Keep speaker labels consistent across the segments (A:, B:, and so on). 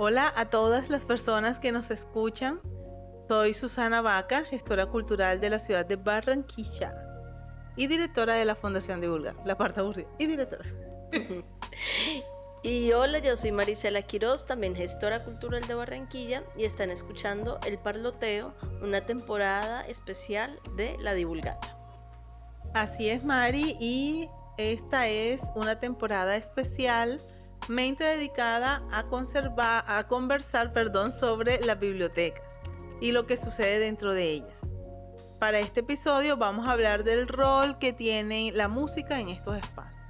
A: Hola a todas las personas que nos escuchan. Soy Susana Vaca, gestora cultural de la ciudad de Barranquilla y directora de la Fundación Divulgar, la parte aburrida, y directora.
B: Y hola, yo soy Marisela Quiroz, también gestora cultural de Barranquilla, y están escuchando El Parloteo, una temporada especial de La Divulgata.
A: Así es, Mari, y esta es una temporada especialmente dedicada a conservar, a conversar, perdón, sobre las bibliotecas y lo que sucede dentro de ellas. Para este episodio vamos a hablar del rol que tiene la música en estos espacios.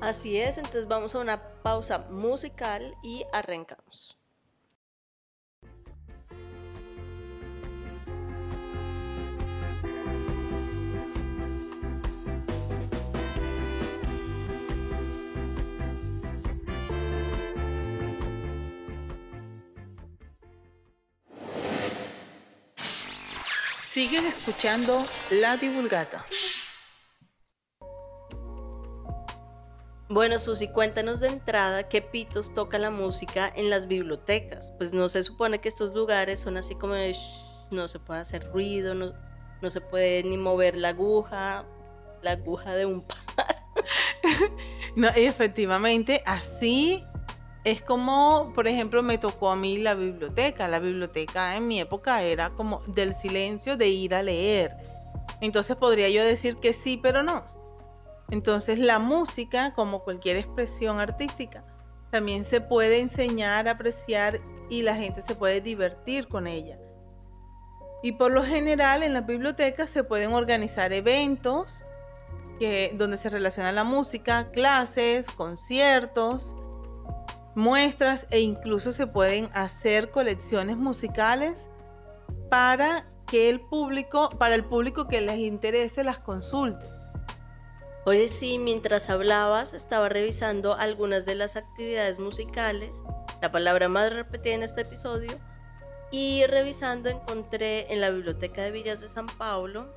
B: Así es, entonces vamos a una pausa musical y arrancamos.
A: Siguen escuchando La Divulgata.
B: Bueno, Susi, cuéntanos de entrada qué pitos toca la música en las bibliotecas. Pues no se supone que estos lugares son así como de no se puede hacer ruido, no, no se puede ni mover la aguja, la aguja de un par.
A: no, y efectivamente, así es como, por ejemplo, me tocó a mí la biblioteca. La biblioteca en mi época era como del silencio de ir a leer. Entonces podría yo decir que sí, pero no entonces la música, como cualquier expresión artística, también se puede enseñar, apreciar y la gente se puede divertir con ella. Y por lo general en las bibliotecas se pueden organizar eventos que, donde se relaciona la música, clases, conciertos, muestras e incluso se pueden hacer colecciones musicales para que el público, para el público que les interese las consulte.
B: Oye, sí, mientras hablabas estaba revisando algunas de las actividades musicales, la palabra más repetida en este episodio, y revisando encontré en la Biblioteca de Villas de San Paulo,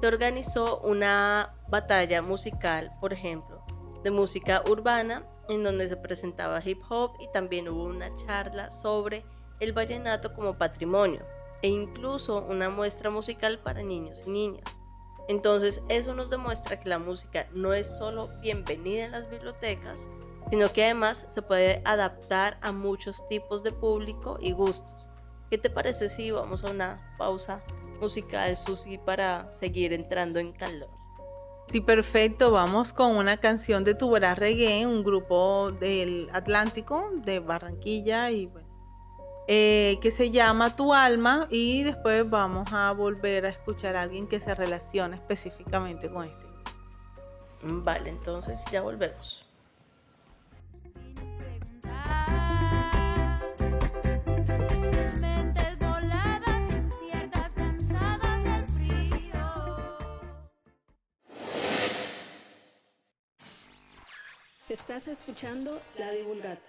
B: se organizó una batalla musical, por ejemplo, de música urbana, en donde se presentaba hip hop y también hubo una charla sobre el vallenato como patrimonio e incluso una muestra musical para niños y niñas. Entonces eso nos demuestra que la música no es solo bienvenida en las bibliotecas, sino que además se puede adaptar a muchos tipos de público y gustos. ¿Qué te parece si vamos a una pausa musical, Susi, para seguir entrando en calor?
A: Sí, perfecto. Vamos con una canción de Tubará Reggae, un grupo del Atlántico, de Barranquilla y bueno, eh, que se llama Tu alma y después vamos a volver a escuchar a alguien que se relaciona específicamente con este.
B: Vale, entonces ya volvemos.
C: Estás escuchando La Divulgata.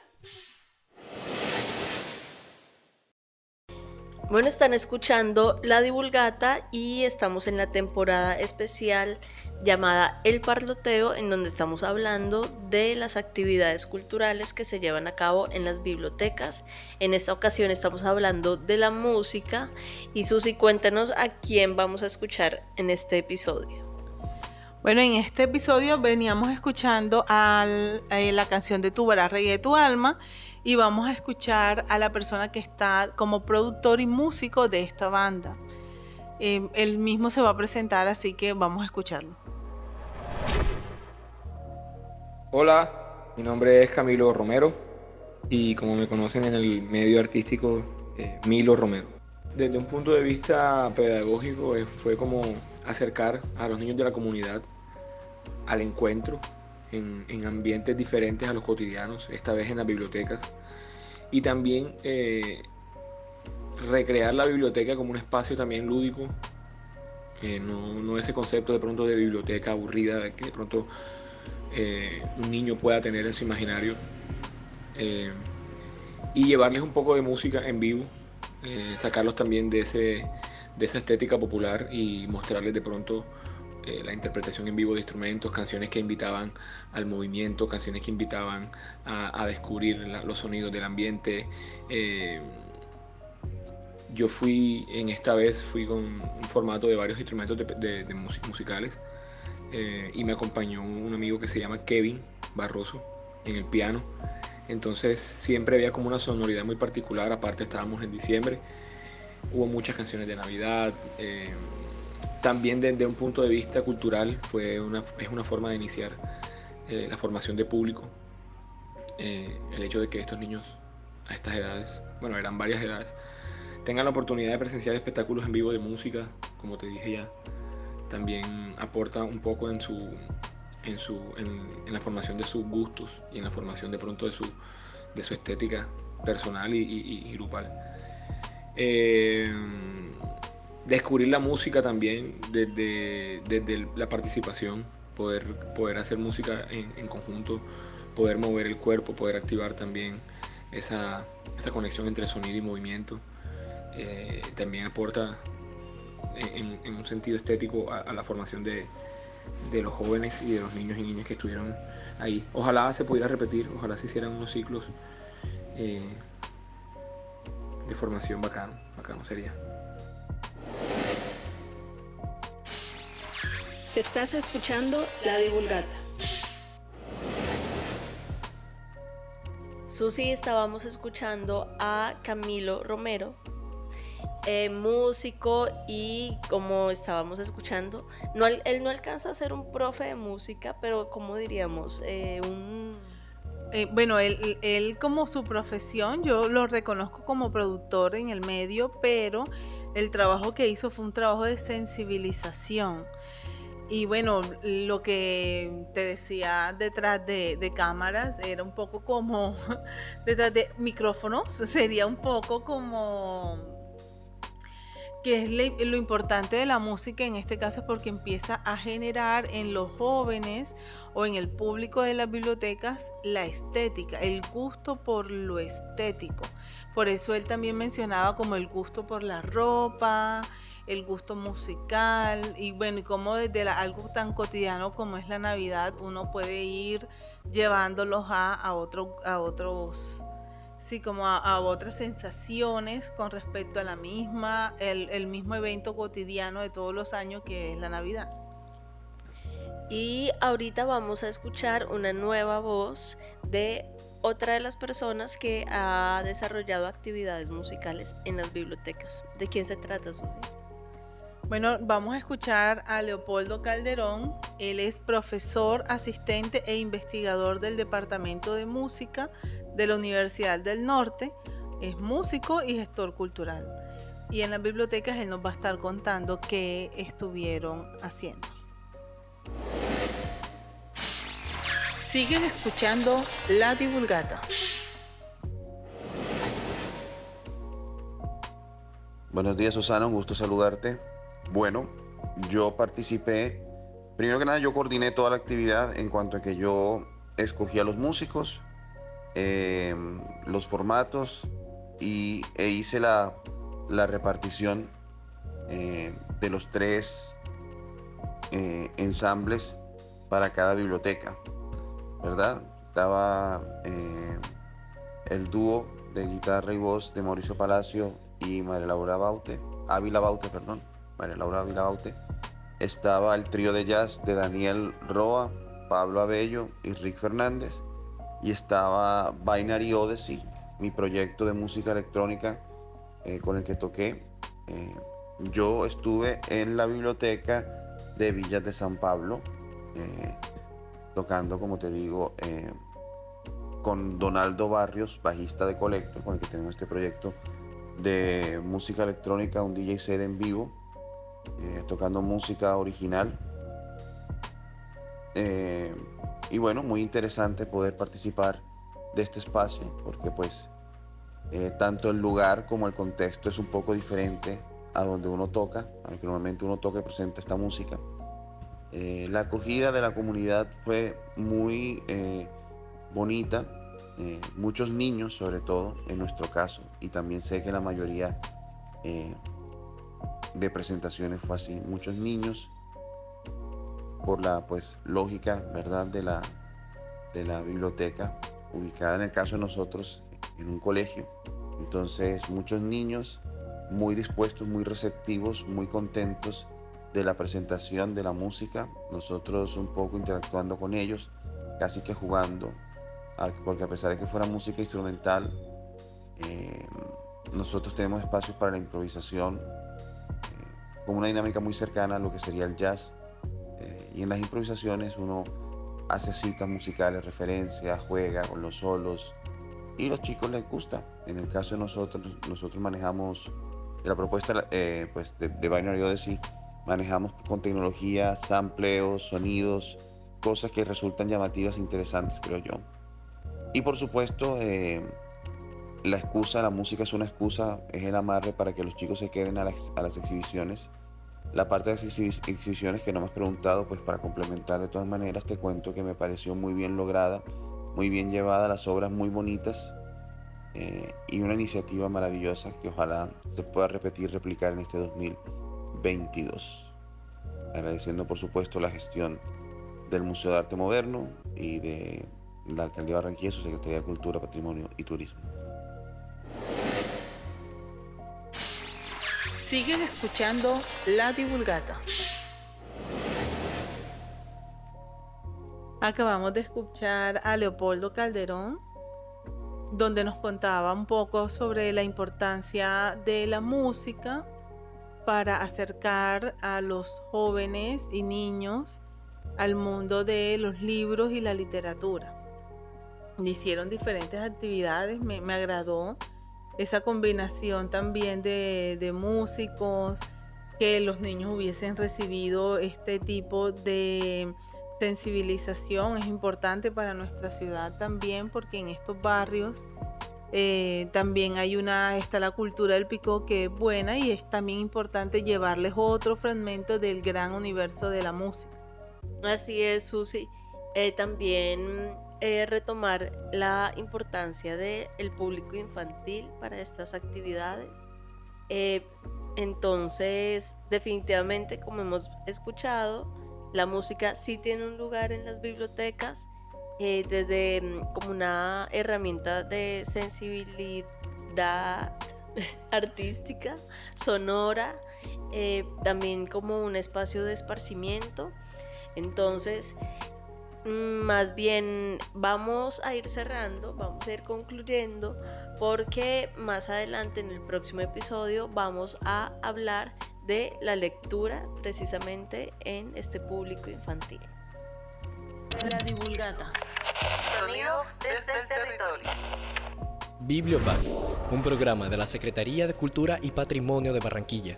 B: Bueno, están escuchando La Divulgata y estamos en la temporada especial llamada El Parloteo, en donde estamos hablando de las actividades culturales que se llevan a cabo en las bibliotecas. En esta ocasión estamos hablando de la música y Susi, cuéntanos a quién vamos a escuchar en este episodio.
A: Bueno, en este episodio veníamos escuchando eh, la canción de Tu Reggae Tu Alma y vamos a escuchar a la persona que está como productor y músico de esta banda. Eh, él mismo se va a presentar, así que vamos a escucharlo.
D: Hola, mi nombre es Camilo Romero y como me conocen en el medio artístico, eh, Milo Romero. Desde un punto de vista pedagógico eh, fue como acercar a los niños de la comunidad al encuentro en, ambientes diferentes a los cotidianos, esta vez en las bibliotecas, y también eh, recrear la biblioteca como un espacio también lúdico, eh, no, ese concepto de pronto de biblioteca aburrida que de pronto un niño pueda tener en su imaginario, y llevarles un poco de música en vivo, sacarlos también de, ese, de esa estética popular y mostrarles de pronto eh, la interpretación en vivo de instrumentos, canciones que invitaban al movimiento, canciones que invitaban a, descubrir los sonidos del ambiente. Eh, yo fui, en esta vez, fui con un formato de varios instrumentos de, musicales eh, y me acompañó un amigo que se llama Kevin Barroso en el piano. Entonces siempre había como una sonoridad muy particular, aparte estábamos en diciembre, hubo muchas canciones de Navidad. Eh, también desde un punto de vista cultural fue una, es una forma de iniciar eh, la formación de público. el hecho de que estos niños a estas edades, bueno, eran varias edades, tengan la oportunidad de presenciar espectáculos en vivo de música, como te dije ya, también aporta un poco en su en su en, la formación de sus gustos y en la formación de pronto de su de su estética personal y, grupal. Eh, descubrir la música también desde, desde, la participación, poder, poder hacer música en, conjunto, poder mover el cuerpo, poder activar también esa, esa conexión entre sonido y movimiento. Eh, también aporta en, un sentido estético a, la formación de, los jóvenes y de los niños y niñas que estuvieron ahí. Ojalá se pudiera repetir, ojalá se hicieran unos ciclos eh, de formación bacano, bacano sería.
C: Estás escuchando La Divulgata.
B: Susi, estábamos escuchando a Camilo Romero, eh, músico y como estábamos escuchando, no, él no alcanza a ser un profe de música, pero como diríamos, eh, un...
A: Eh, bueno, él, él como su profesión, yo lo reconozco como productor en el medio, pero el trabajo que hizo fue un trabajo de sensibilización. Y bueno, lo que te decía detrás de, de, cámaras era un poco como, detrás de micrófonos, sería un poco como que es lo importante de la música en este caso porque empieza a generar en los jóvenes o en el público de las bibliotecas la estética, el gusto por lo estético. Por eso él también mencionaba como el gusto por la ropa, el gusto musical y bueno, y como desde algo tan cotidiano como es la Navidad uno puede ir llevándolos a, a, otro, a otros sí, como a, otras sensaciones con respecto a la misma, el, mismo evento cotidiano de todos los años que es la Navidad.
B: Y ahorita vamos a escuchar una nueva voz de otra de las personas que ha desarrollado actividades musicales en las bibliotecas. ¿De quién se trata, Susi?
A: Bueno, vamos a escuchar a Leopoldo Calderón. Él es profesor, asistente e investigador del Departamento de Música de la Universidad del Norte, es músico y gestor cultural. Y en las bibliotecas él nos va a estar contando qué estuvieron haciendo. Siguen escuchando La Divulgata.
E: Buenos días Susana, un gusto saludarte. Bueno, yo participé, primero que nada yo coordiné toda la actividad en cuanto a que yo escogí a los músicos, eh, los formatos y, e hice la, repartición eh, de los tres eh, ensambles para cada biblioteca, ¿verdad? Estaba el dúo de guitarra y voz de Mauricio Palacio y María Laura Baute, Ávila Baute, perdón, María Laura Ávila Baute. Estaba el trío de jazz de Daniel Roa, Pablo Abello y Rick Fernández y estaba Binary Odyssey, mi proyecto de música electrónica eh, con el que toqué. Eh, yo estuve en la biblioteca de Villas de San Pablo, eh, tocando, como te digo, con Donaldo Barrios, bajista de Colecto, con el que tenemos este proyecto de música electrónica, un DJ set en vivo, tocando música original y bueno, muy interesante poder participar de este espacio porque pues eh, tanto el lugar como el contexto es un poco diferente a donde uno toca, aunque normalmente uno toca y presenta esta música. Eh, la acogida de la comunidad fue muy eh, bonita, muchos niños sobre todo en nuestro caso, y también sé que la mayoría de presentaciones fue así, muchos niños por la pues lógica, ¿verdad? De la, de la biblioteca, ubicada en el caso de nosotros en un colegio. Entonces muchos niños muy dispuestos, muy receptivos, muy contentos de la presentación de la música, nosotros un poco interactuando con ellos, casi que jugando, porque a pesar de que fuera música instrumental, eh, nosotros tenemos espacios para la improvisación, eh, con una dinámica muy cercana a lo que sería el jazz, eh, y en las improvisaciones uno hace citas musicales, referencias, juega con los solos, y los chicos les gusta. En el caso de nosotros, nosotros manejamos la propuesta pues de, de Binary Odyssey, manejamos con tecnología, sampleos, sonidos, cosas que resultan llamativas e interesantes, creo yo. Y por supuesto, eh, la excusa, la música es una excusa, es el amarre para que los chicos se queden a las, exhibiciones. La parte de exhibiciones que no me has preguntado, pues para complementar de todas maneras, te cuento que me pareció muy bien lograda, muy bien llevada, las obras muy bonitas eh, y una iniciativa maravillosa que ojalá se pueda repetir, replicar en este 2022. Agradeciendo por supuesto la gestión del Museo de Arte Moderno y de la Alcaldía de Barranquilla, su Secretaría de Cultura, Patrimonio y Turismo.
A: Siguen escuchando La Divulgata. Acabamos de escuchar a Leopoldo Calderón, donde nos contaba un poco sobre la importancia de la música para acercar a los jóvenes y niños al mundo de los libros y la literatura. Hicieron diferentes actividades, me, agradó esa combinación también de, músicos, que los niños hubiesen recibido este tipo de sensibilización es importante para nuestra ciudad también porque en estos barrios eh, también hay una está la cultura del pico que es buena y es también importante llevarles otro fragmento del gran universo de la música
B: Así es, Susi. Eh, también eh, retomar la importancia del público infantil para estas actividades. Eh, entonces, definitivamente, como hemos escuchado, la música sí tiene un lugar en las bibliotecas, desde mm, como una herramienta de sensibilidad artística, sonora, también como un espacio de esparcimiento entonces, más bien vamos a ir cerrando, vamos a ir concluyendo, porque más adelante en el próximo episodio vamos a hablar de la lectura precisamente en este público infantil.
C: La divulgata. Sonidos desde el territorio.
F: Bibliobar, un programa de la Secretaría de Cultura y Patrimonio de Barranquilla